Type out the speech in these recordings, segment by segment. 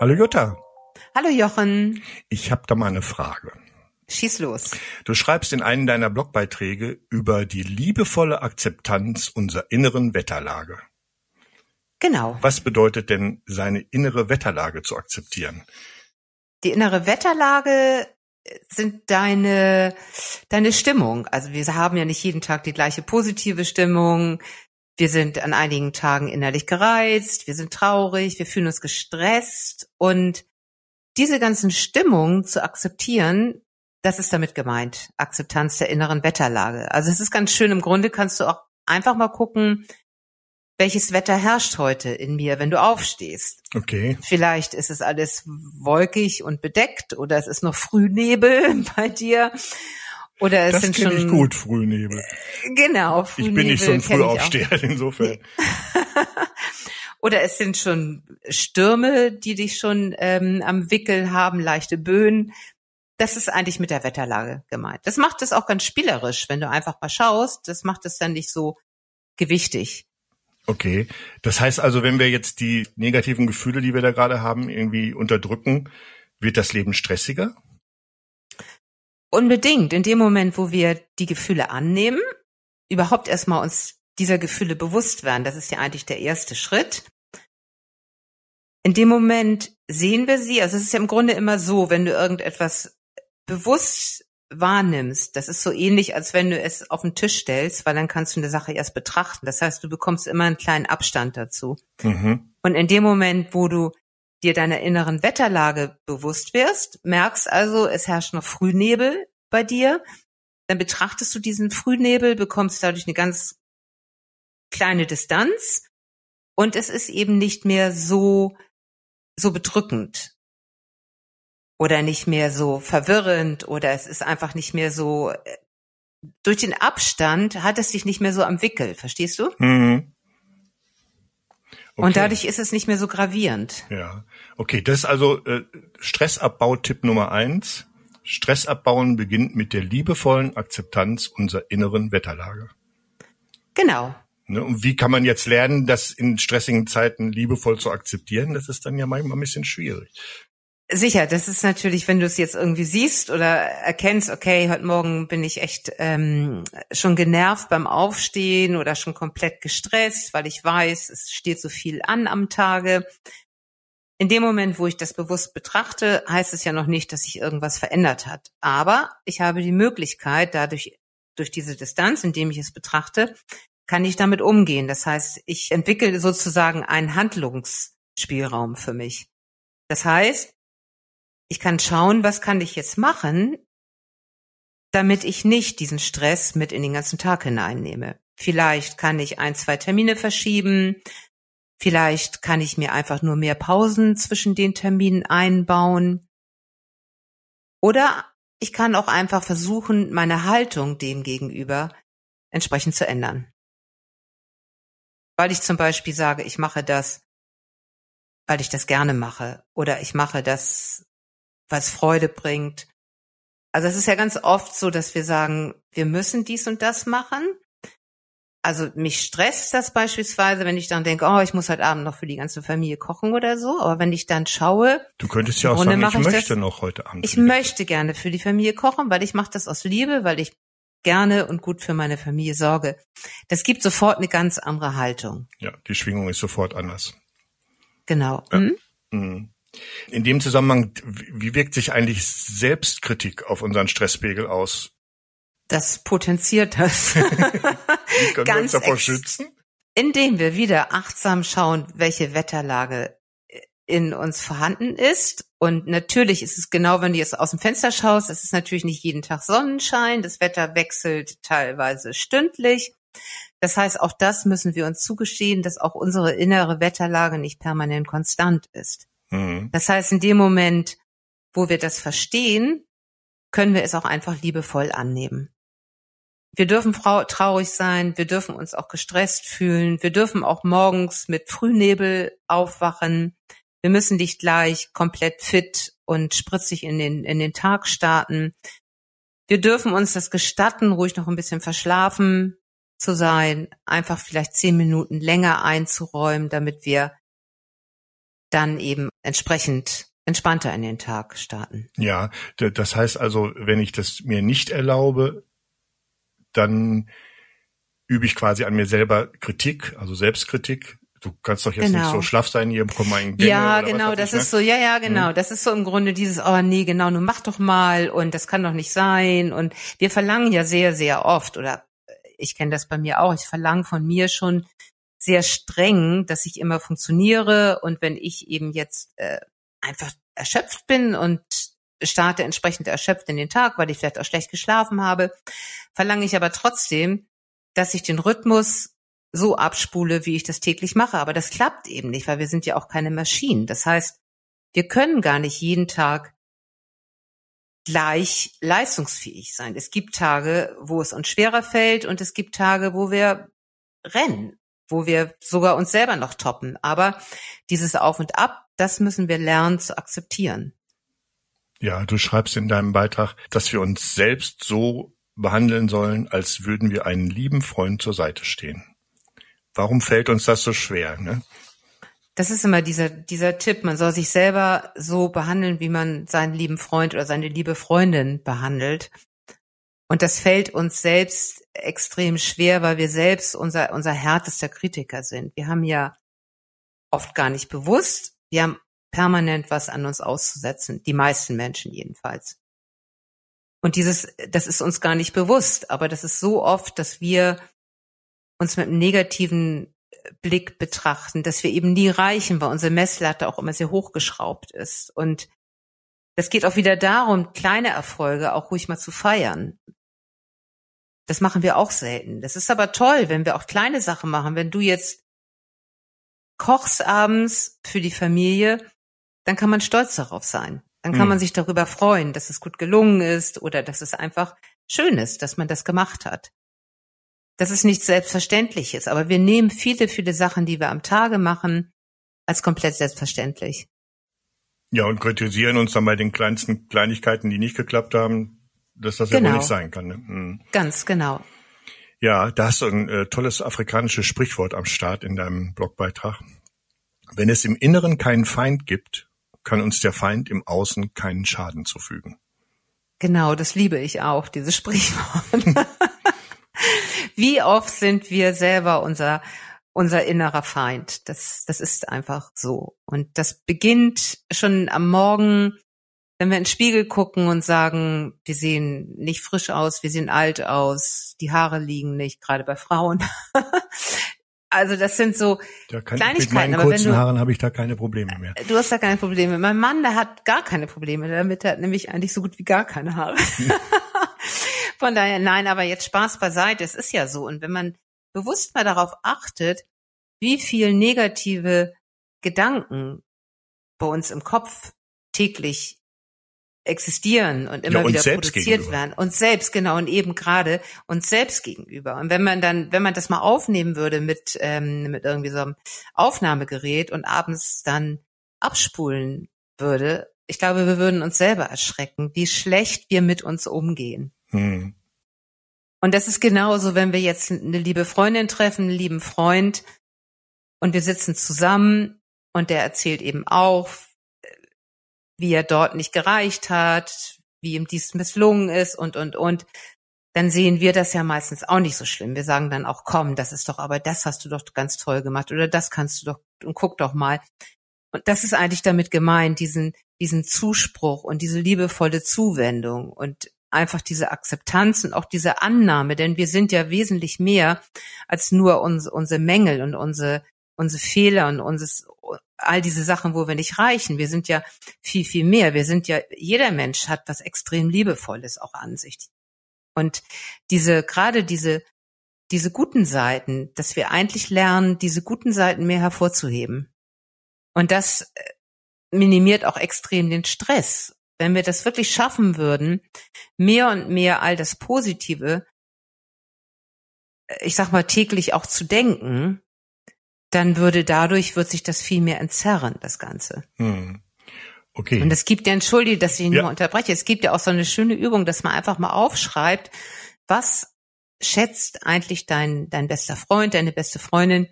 Hallo Jutta. Hallo Jochen. Ich habe da mal eine Frage. Schieß los. Du schreibst in einem deiner Blogbeiträge über die liebevolle Akzeptanz unserer inneren Wetterlage. Genau. Was bedeutet denn, seine innere Wetterlage zu akzeptieren? Die innere Wetterlage sind deine, deine Stimmung. Also wir haben ja nicht jeden Tag die gleiche positive Stimmung. Wir sind an einigen Tagen innerlich gereizt, wir sind traurig, wir fühlen uns gestresst und diese ganzen Stimmungen zu akzeptieren, das ist damit gemeint. Akzeptanz der inneren Wetterlage. Also es ist ganz schön. Im Grunde kannst du auch einfach mal gucken, welches Wetter herrscht heute in mir, wenn du aufstehst. Okay. Vielleicht ist es alles wolkig und bedeckt oder es ist noch Frühnebel bei dir. Oder es das sind schon ich gut, Frühnebel. Genau, Frühnebel. Ich bin nicht so ein Frühaufsteher, insofern. oder es sind schon Stürme, die dich schon ähm, am Wickel haben, leichte Böen. Das ist eigentlich mit der Wetterlage gemeint. Das macht es auch ganz spielerisch, wenn du einfach mal schaust. Das macht es dann nicht so gewichtig. Okay. Das heißt also, wenn wir jetzt die negativen Gefühle, die wir da gerade haben, irgendwie unterdrücken, wird das Leben stressiger? Unbedingt. In dem Moment, wo wir die Gefühle annehmen, überhaupt erstmal uns dieser Gefühle bewusst werden, das ist ja eigentlich der erste Schritt. In dem Moment sehen wir sie, also es ist ja im Grunde immer so, wenn du irgendetwas bewusst wahrnimmst, das ist so ähnlich, als wenn du es auf den Tisch stellst, weil dann kannst du eine Sache erst betrachten. Das heißt, du bekommst immer einen kleinen Abstand dazu. Mhm. Und in dem Moment, wo du dir deiner inneren Wetterlage bewusst wirst, merkst also, es herrscht noch Frühnebel bei dir, dann betrachtest du diesen Frühnebel, bekommst dadurch eine ganz kleine Distanz und es ist eben nicht mehr so, so bedrückend oder nicht mehr so verwirrend oder es ist einfach nicht mehr so, äh, durch den Abstand hat es dich nicht mehr so am Wickel, verstehst du? Mhm. Okay. Und dadurch ist es nicht mehr so gravierend. Ja, okay, das ist also äh, Stressabbau-Tipp Nummer eins. Stress abbauen beginnt mit der liebevollen Akzeptanz unserer inneren Wetterlage. Genau. Ne, und wie kann man jetzt lernen, das in stressigen Zeiten liebevoll zu akzeptieren? Das ist dann ja manchmal ein bisschen schwierig. Sicher, das ist natürlich, wenn du es jetzt irgendwie siehst oder erkennst, okay, heute Morgen bin ich echt ähm, schon genervt beim Aufstehen oder schon komplett gestresst, weil ich weiß, es steht so viel an am Tage. In dem Moment, wo ich das bewusst betrachte, heißt es ja noch nicht, dass sich irgendwas verändert hat. Aber ich habe die Möglichkeit, dadurch, durch diese Distanz, indem ich es betrachte, kann ich damit umgehen. Das heißt, ich entwickle sozusagen einen Handlungsspielraum für mich. Das heißt, ich kann schauen, was kann ich jetzt machen, damit ich nicht diesen Stress mit in den ganzen Tag hineinnehme. Vielleicht kann ich ein, zwei Termine verschieben. Vielleicht kann ich mir einfach nur mehr Pausen zwischen den Terminen einbauen. Oder ich kann auch einfach versuchen, meine Haltung dem gegenüber entsprechend zu ändern. Weil ich zum Beispiel sage, ich mache das, weil ich das gerne mache. Oder ich mache das, was Freude bringt. Also es ist ja ganz oft so, dass wir sagen, wir müssen dies und das machen. Also mich stresst das beispielsweise, wenn ich dann denke, oh, ich muss heute Abend noch für die ganze Familie kochen oder so. Aber wenn ich dann schaue, du könntest ja auch sagen, ich, ich möchte das, noch heute Abend. Ich möchte gerne für die Familie kochen, weil ich mache das aus Liebe, weil ich gerne und gut für meine Familie sorge. Das gibt sofort eine ganz andere Haltung. Ja, die Schwingung ist sofort anders. Genau. Ja. Mhm. Mhm. In dem Zusammenhang, wie wirkt sich eigentlich Selbstkritik auf unseren Stresspegel aus? Das potenziert das. wie können wir uns davor schützen? Indem wir wieder achtsam schauen, welche Wetterlage in uns vorhanden ist. Und natürlich ist es genau, wenn du jetzt aus dem Fenster schaust, es ist natürlich nicht jeden Tag Sonnenschein. Das Wetter wechselt teilweise stündlich. Das heißt, auch das müssen wir uns zugestehen, dass auch unsere innere Wetterlage nicht permanent konstant ist. Mhm. Das heißt, in dem Moment, wo wir das verstehen, können wir es auch einfach liebevoll annehmen. Wir dürfen traurig sein, wir dürfen uns auch gestresst fühlen, wir dürfen auch morgens mit Frühnebel aufwachen. Wir müssen nicht gleich komplett fit und spritzig in den, in den Tag starten. Wir dürfen uns das gestatten, ruhig noch ein bisschen verschlafen zu sein, einfach vielleicht zehn Minuten länger einzuräumen, damit wir dann eben entsprechend entspannter in den Tag starten. Ja, das heißt also, wenn ich das mir nicht erlaube, dann übe ich quasi an mir selber Kritik, also Selbstkritik. Du kannst doch jetzt genau. nicht so schlaff sein, hier komm mal in Gänge Ja, genau, das ich, ist ne? so, ja, ja, genau. Mhm. Das ist so im Grunde dieses, oh nee, genau, nun mach doch mal und das kann doch nicht sein. Und wir verlangen ja sehr, sehr oft, oder ich kenne das bei mir auch, ich verlange von mir schon sehr streng, dass ich immer funktioniere und wenn ich eben jetzt äh, einfach erschöpft bin und starte entsprechend erschöpft in den Tag, weil ich vielleicht auch schlecht geschlafen habe, verlange ich aber trotzdem, dass ich den Rhythmus so abspule, wie ich das täglich mache. Aber das klappt eben nicht, weil wir sind ja auch keine Maschinen. Das heißt, wir können gar nicht jeden Tag gleich leistungsfähig sein. Es gibt Tage, wo es uns schwerer fällt und es gibt Tage, wo wir rennen, wo wir sogar uns selber noch toppen. Aber dieses Auf und Ab, das müssen wir lernen zu akzeptieren. Ja, du schreibst in deinem Beitrag, dass wir uns selbst so behandeln sollen, als würden wir einen lieben Freund zur Seite stehen. Warum fällt uns das so schwer? Ne? Das ist immer dieser, dieser Tipp. Man soll sich selber so behandeln, wie man seinen lieben Freund oder seine liebe Freundin behandelt. Und das fällt uns selbst extrem schwer, weil wir selbst unser, unser härtester Kritiker sind. Wir haben ja oft gar nicht bewusst, wir haben permanent was an uns auszusetzen. Die meisten Menschen jedenfalls. Und dieses, das ist uns gar nicht bewusst, aber das ist so oft, dass wir uns mit einem negativen Blick betrachten, dass wir eben nie reichen, weil unsere Messlatte auch immer sehr hochgeschraubt ist. Und das geht auch wieder darum, kleine Erfolge auch ruhig mal zu feiern. Das machen wir auch selten. Das ist aber toll, wenn wir auch kleine Sachen machen. Wenn du jetzt kochst abends für die Familie, dann kann man stolz darauf sein. Dann kann mhm. man sich darüber freuen, dass es gut gelungen ist oder dass es einfach schön ist, dass man das gemacht hat. Das ist nichts Selbstverständliches, aber wir nehmen viele, viele Sachen, die wir am Tage machen, als komplett selbstverständlich. Ja, und kritisieren uns dann bei den kleinsten Kleinigkeiten, die nicht geklappt haben, dass das genau. ja wohl nicht sein kann. Ne? Mhm. Ganz genau. Ja, da hast du ein äh, tolles afrikanisches Sprichwort am Start in deinem Blogbeitrag. Wenn es im Inneren keinen Feind gibt, kann uns der Feind im Außen keinen Schaden zufügen. Genau, das liebe ich auch, dieses Sprichwort. Wie oft sind wir selber unser, unser innerer Feind? Das, das ist einfach so. Und das beginnt schon am Morgen, wenn wir in den Spiegel gucken und sagen, wir sehen nicht frisch aus, wir sehen alt aus, die Haare liegen nicht, gerade bei Frauen. Also das sind so da kann Kleinigkeiten. Mit meinen kurzen du, Haaren habe ich da keine Probleme mehr. Du hast da keine Probleme. Mein Mann, der hat gar keine Probleme damit. Er hat nämlich eigentlich so gut wie gar keine Haare. Von daher, nein, aber jetzt Spaß beiseite. Es ist ja so. Und wenn man bewusst mal darauf achtet, wie viel negative Gedanken bei uns im Kopf täglich existieren und immer ja, und wieder produziert gegenüber. werden. Und selbst, genau, und eben gerade uns selbst gegenüber. Und wenn man dann, wenn man das mal aufnehmen würde mit, ähm, mit irgendwie so einem Aufnahmegerät und abends dann abspulen würde, ich glaube, wir würden uns selber erschrecken, wie schlecht wir mit uns umgehen. Hm. Und das ist genauso, wenn wir jetzt eine liebe Freundin treffen, einen lieben Freund und wir sitzen zusammen und der erzählt eben auch, wie er dort nicht gereicht hat, wie ihm dies misslungen ist und, und, und, dann sehen wir das ja meistens auch nicht so schlimm. Wir sagen dann auch, komm, das ist doch, aber das hast du doch ganz toll gemacht oder das kannst du doch und guck doch mal. Und das ist eigentlich damit gemeint, diesen, diesen Zuspruch und diese liebevolle Zuwendung und einfach diese Akzeptanz und auch diese Annahme, denn wir sind ja wesentlich mehr als nur uns, unsere Mängel und unsere, unsere Fehler und unseres, all diese Sachen, wo wir nicht reichen. Wir sind ja viel, viel mehr. Wir sind ja, jeder Mensch hat was extrem Liebevolles auch an sich. Und diese, gerade diese, diese guten Seiten, dass wir eigentlich lernen, diese guten Seiten mehr hervorzuheben. Und das äh, minimiert auch extrem den Stress. Wenn wir das wirklich schaffen würden, mehr und mehr all das Positive, äh, ich sag mal, täglich auch zu denken, dann würde dadurch, wird sich das viel mehr entzerren, das Ganze. Hm. Okay. Und es gibt ja, entschuldige, dass ich ihn ja. mal unterbreche, es gibt ja auch so eine schöne Übung, dass man einfach mal aufschreibt, was schätzt eigentlich dein, dein bester Freund, deine beste Freundin,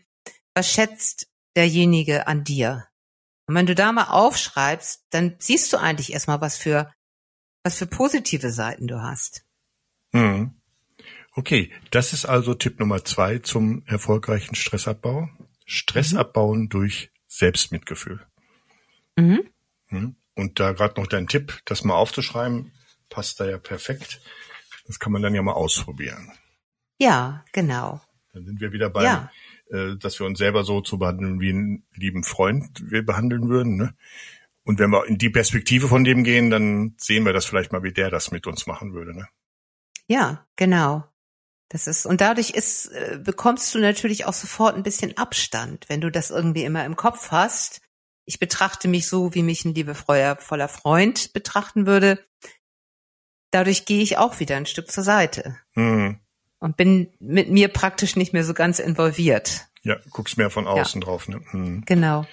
was schätzt derjenige an dir? Und wenn du da mal aufschreibst, dann siehst du eigentlich erstmal, was für, was für positive Seiten du hast. Mhm. Okay, das ist also Tipp Nummer zwei zum erfolgreichen Stressabbau. Stress mhm. abbauen durch Selbstmitgefühl. Mhm. mhm. Und da gerade noch dein Tipp, das mal aufzuschreiben, passt da ja perfekt. Das kann man dann ja mal ausprobieren. Ja, genau. Dann sind wir wieder beim, ja. äh, dass wir uns selber so zu behandeln wie einen lieben Freund wir behandeln würden. Ne? Und wenn wir in die Perspektive von dem gehen, dann sehen wir das vielleicht mal, wie der das mit uns machen würde. Ne? Ja, genau. Das ist, und dadurch ist, äh, bekommst du natürlich auch sofort ein bisschen Abstand, wenn du das irgendwie immer im Kopf hast. Ich betrachte mich so, wie mich ein liebevoller Freund betrachten würde. Dadurch gehe ich auch wieder ein Stück zur Seite. Mhm. Und bin mit mir praktisch nicht mehr so ganz involviert. Ja, guckst mehr von außen ja. drauf. Ne? Mhm. Genau.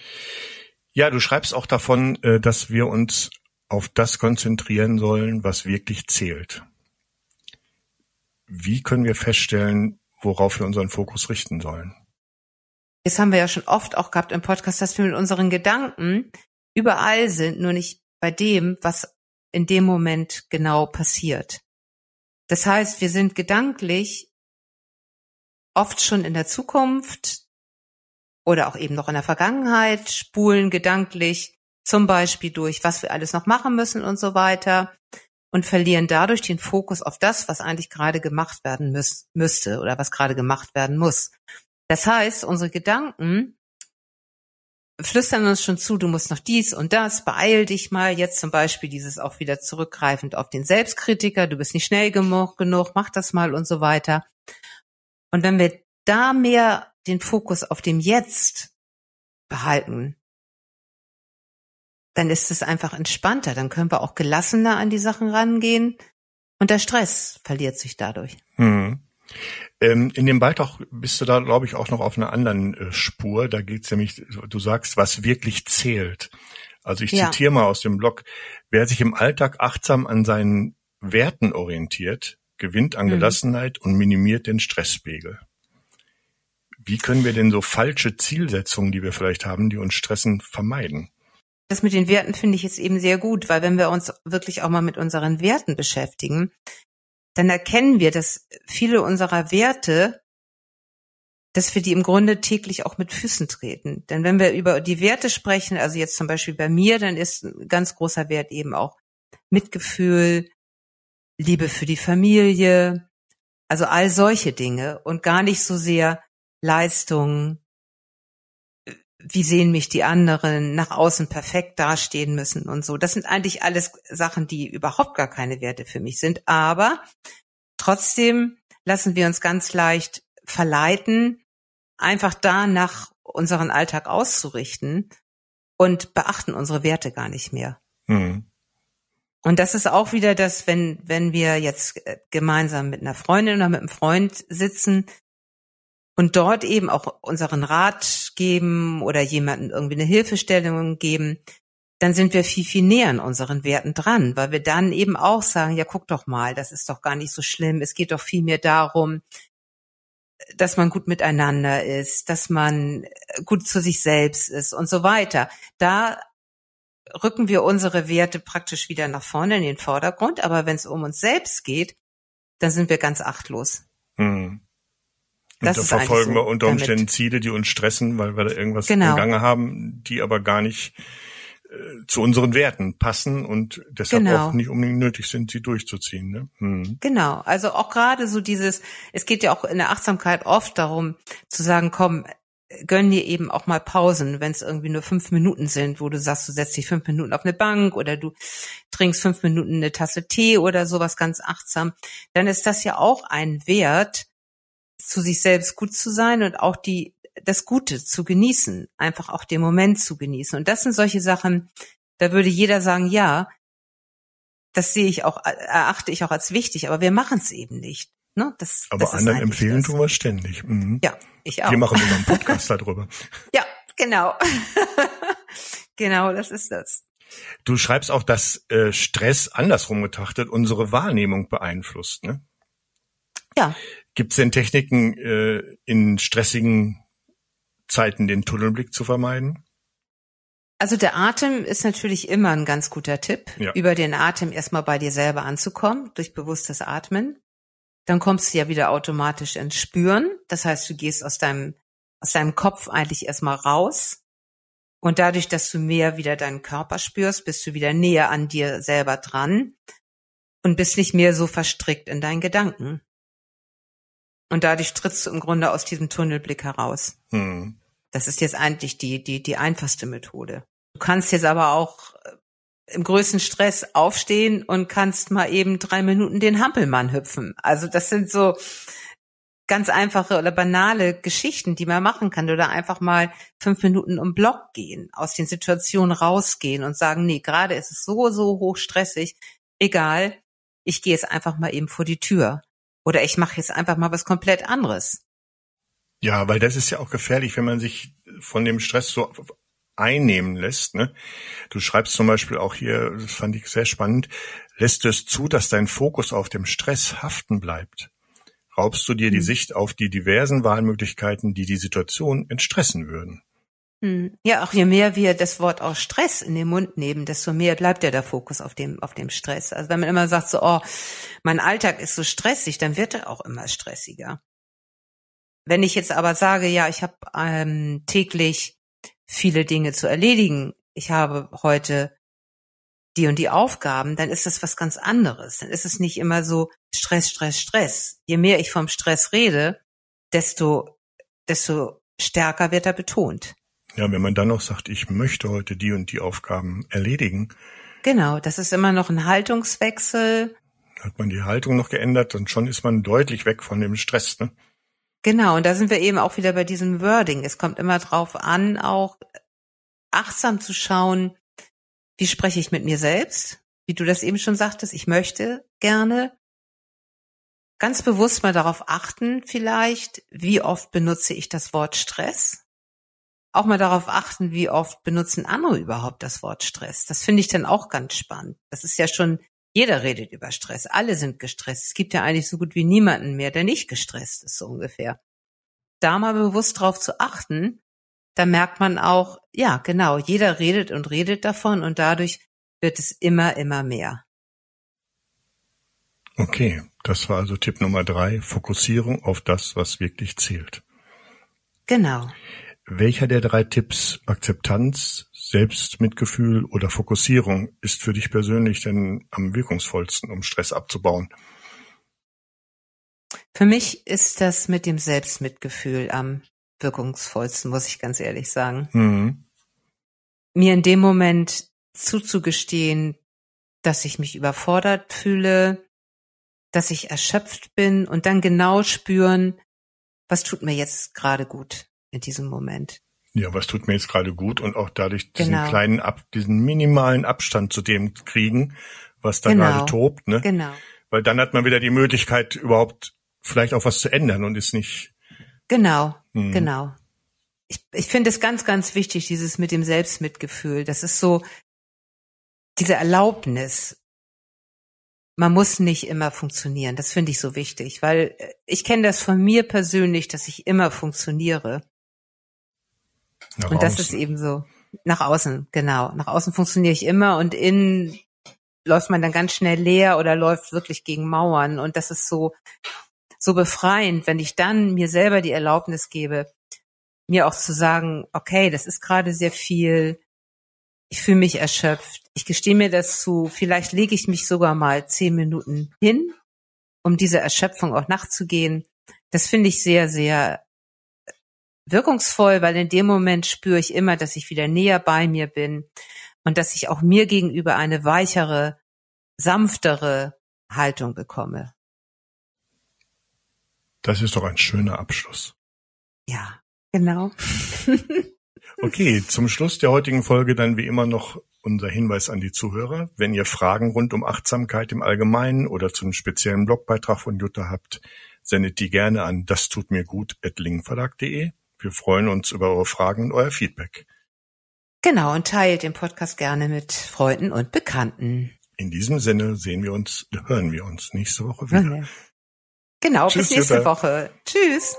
Ja, du schreibst auch davon, äh, dass wir uns auf das konzentrieren sollen, was wirklich zählt. Wie können wir feststellen, worauf wir unseren Fokus richten sollen? Das haben wir ja schon oft auch gehabt im Podcast, dass wir mit unseren Gedanken überall sind, nur nicht bei dem, was in dem Moment genau passiert. Das heißt, wir sind gedanklich oft schon in der Zukunft oder auch eben noch in der Vergangenheit, spulen gedanklich zum Beispiel durch, was wir alles noch machen müssen und so weiter und verlieren dadurch den Fokus auf das, was eigentlich gerade gemacht werden müß, müsste oder was gerade gemacht werden muss. Das heißt, unsere Gedanken flüstern uns schon zu, du musst noch dies und das, beeil dich mal. Jetzt zum Beispiel dieses auch wieder zurückgreifend auf den Selbstkritiker, du bist nicht schnell genug, genug, mach das mal und so weiter. Und wenn wir da mehr den Fokus auf dem Jetzt behalten, dann ist es einfach entspannter. Dann können wir auch gelassener an die Sachen rangehen und der Stress verliert sich dadurch. Hm. Ähm, in dem Beitrag bist du da, glaube ich, auch noch auf einer anderen äh, Spur. Da geht's nämlich, du sagst, was wirklich zählt. Also ich ja. zitiere mal aus dem Blog, wer sich im Alltag achtsam an seinen Werten orientiert, gewinnt an mhm. Gelassenheit mhm. und minimiert den Stresspegel. Wie können wir denn so falsche Zielsetzungen, die wir vielleicht haben, die uns stressen, vermeiden? Das mit den Werten finde ich jetzt eben sehr gut, weil wenn wir uns wirklich auch mal mit unseren Werten beschäftigen, dann erkennen wir, dass viele unserer Werte, dass wir die im Grunde täglich auch mit Füßen treten. Denn wenn wir über die Werte sprechen, also jetzt zum Beispiel bei mir, dann ist ein ganz großer Wert eben auch Mitgefühl, Liebe für die Familie, also all solche Dinge und gar nicht so sehr Leistung, wie sehen mich die anderen, nach außen perfekt dastehen müssen und so. Das sind eigentlich alles Sachen, die überhaupt gar keine Werte für mich sind. Aber trotzdem lassen wir uns ganz leicht verleiten, einfach da nach unseren Alltag auszurichten und beachten unsere Werte gar nicht mehr. Mhm. Und das ist auch wieder das, wenn, wenn wir jetzt äh, gemeinsam mit einer Freundin oder mit einem Freund sitzen, und dort eben auch unseren Rat geben oder jemanden irgendwie eine Hilfestellung geben, dann sind wir viel, viel näher an unseren Werten dran, weil wir dann eben auch sagen, ja, guck doch mal, das ist doch gar nicht so schlimm. Es geht doch viel mehr darum, dass man gut miteinander ist, dass man gut zu sich selbst ist und so weiter. Da rücken wir unsere Werte praktisch wieder nach vorne in den Vordergrund. Aber wenn es um uns selbst geht, dann sind wir ganz achtlos. Hm. Das und da verfolgen so wir unter Umständen damit. Ziele, die uns stressen, weil wir da irgendwas genau. im Gange haben, die aber gar nicht äh, zu unseren Werten passen und deshalb genau. auch nicht unbedingt nötig sind, sie durchzuziehen. Ne? Hm. Genau, also auch gerade so dieses, es geht ja auch in der Achtsamkeit oft darum zu sagen, komm, gönn dir eben auch mal Pausen, wenn es irgendwie nur fünf Minuten sind, wo du sagst, du setzt dich fünf Minuten auf eine Bank oder du trinkst fünf Minuten eine Tasse Tee oder sowas ganz achtsam, dann ist das ja auch ein Wert, zu sich selbst gut zu sein und auch die, das Gute zu genießen, einfach auch den Moment zu genießen. Und das sind solche Sachen, da würde jeder sagen, ja, das sehe ich auch, erachte ich auch als wichtig, aber wir machen es eben nicht. Ne? Das, aber das anderen empfehlen das. tun wir ständig. Mhm. Ja, ich auch. Wir machen sogar einen Podcast darüber. Ja, genau. genau, das ist das. Du schreibst auch, dass äh, Stress andersrum betrachtet unsere Wahrnehmung beeinflusst, ne? Ja. Gibt es denn Techniken, äh, in stressigen Zeiten den Tunnelblick zu vermeiden? Also der Atem ist natürlich immer ein ganz guter Tipp, ja. über den Atem erstmal bei dir selber anzukommen, durch bewusstes Atmen. Dann kommst du ja wieder automatisch ins Spüren. Das heißt, du gehst aus deinem, aus deinem Kopf eigentlich erstmal raus. Und dadurch, dass du mehr wieder deinen Körper spürst, bist du wieder näher an dir selber dran und bist nicht mehr so verstrickt in deinen Gedanken. Und dadurch trittst du im Grunde aus diesem Tunnelblick heraus. Hm. Das ist jetzt eigentlich die, die, die einfachste Methode. Du kannst jetzt aber auch äh, im größten Stress aufstehen und kannst mal eben drei Minuten den Hampelmann hüpfen. Also das sind so ganz einfache oder banale Geschichten, die man machen kann. Oder einfach mal fünf Minuten um Block gehen, aus den Situationen rausgehen und sagen, nee, gerade ist es so, so hoch stressig. Egal, ich gehe jetzt einfach mal eben vor die Tür. Oder ich mache jetzt einfach mal was komplett anderes. Ja, weil das ist ja auch gefährlich, wenn man sich von dem Stress so einnehmen lässt. Ne? Du schreibst zum Beispiel auch hier, das fand ich sehr spannend, lässt du es zu, dass dein Fokus auf dem Stress haften bleibt? Raubst du dir die hm. Sicht auf die diversen Wahlmöglichkeiten, die die Situation entstressen würden? Hm. Ja, auch je mehr wir das Wort auch Stress in den Mund nehmen, desto mehr bleibt ja der Fokus auf dem, auf dem Stress. Also wenn man immer sagt so, oh, mein Alltag ist so stressig, dann wird er auch immer stressiger. Wenn ich jetzt aber sage, ja, ich habe ähm, täglich viele Dinge zu erledigen, ich habe heute die und die Aufgaben, dann ist das was ganz anderes. Dann ist es nicht immer so Stress, Stress, Stress. Je mehr ich vom Stress rede, desto, desto stärker wird er betont. Ja, wenn man dann noch sagt, ich möchte heute die und die Aufgaben erledigen. Genau, das ist immer noch ein Haltungswechsel. Hat man die Haltung noch geändert und schon ist man deutlich weg von dem Stress, ne? Genau, und da sind wir eben auch wieder bei diesem Wording. Es kommt immer drauf an, auch achtsam zu schauen, wie spreche ich mit mir selbst? Wie du das eben schon sagtest, ich möchte gerne. Ganz bewusst mal darauf achten, vielleicht, wie oft benutze ich das Wort Stress? Auch mal darauf achten, wie oft benutzen andere überhaupt das Wort Stress. Das finde ich dann auch ganz spannend. Das ist ja schon jeder redet über Stress. Alle sind gestresst. Es gibt ja eigentlich so gut wie niemanden mehr, der nicht gestresst ist, so ungefähr. Da mal bewusst drauf zu achten, da merkt man auch, ja, genau, jeder redet und redet davon und dadurch wird es immer, immer mehr. Okay, das war also Tipp Nummer drei, Fokussierung auf das, was wirklich zählt. Genau. Welcher der drei Tipps, Akzeptanz, Selbstmitgefühl oder Fokussierung, ist für dich persönlich denn am wirkungsvollsten, um Stress abzubauen? Für mich ist das mit dem Selbstmitgefühl am wirkungsvollsten, muss ich ganz ehrlich sagen. Mhm. Mir in dem Moment zuzugestehen, dass ich mich überfordert fühle, dass ich erschöpft bin und dann genau spüren, was tut mir jetzt gerade gut in diesem Moment. Ja, was tut mir jetzt gerade gut und auch dadurch diesen genau. kleinen Ab, diesen minimalen Abstand zu dem kriegen, was da genau. gerade tobt, ne? Genau. Weil dann hat man wieder die Möglichkeit, überhaupt vielleicht auch was zu ändern und ist nicht. Genau, hm. genau. Ich, ich finde es ganz, ganz wichtig, dieses mit dem Selbstmitgefühl. Das ist so diese Erlaubnis. Man muss nicht immer funktionieren. Das finde ich so wichtig, weil ich kenne das von mir persönlich, dass ich immer funktioniere. Nach und das ist eben so. Nach außen, genau. Nach außen funktioniere ich immer und innen läuft man dann ganz schnell leer oder läuft wirklich gegen Mauern. Und das ist so, so befreiend, wenn ich dann mir selber die Erlaubnis gebe, mir auch zu sagen, okay, das ist gerade sehr viel. Ich fühle mich erschöpft. Ich gestehe mir das zu. Vielleicht lege ich mich sogar mal zehn Minuten hin, um dieser Erschöpfung auch nachzugehen. Das finde ich sehr, sehr wirkungsvoll, weil in dem Moment spüre ich immer, dass ich wieder näher bei mir bin und dass ich auch mir gegenüber eine weichere, sanftere Haltung bekomme. Das ist doch ein schöner Abschluss. Ja, genau. okay, zum Schluss der heutigen Folge dann wie immer noch unser Hinweis an die Zuhörer. Wenn ihr Fragen rund um Achtsamkeit im Allgemeinen oder zu einem speziellen Blogbeitrag von Jutta habt, sendet die gerne an das tut mir gut at linkverlag.de. Wir freuen uns über eure Fragen und euer Feedback. Genau, und teilt den Podcast gerne mit Freunden und Bekannten. In diesem Sinne sehen wir uns, hören wir uns nächste Woche wieder. Genau, Tschüss, bis nächste Jutta. Woche. Tschüss.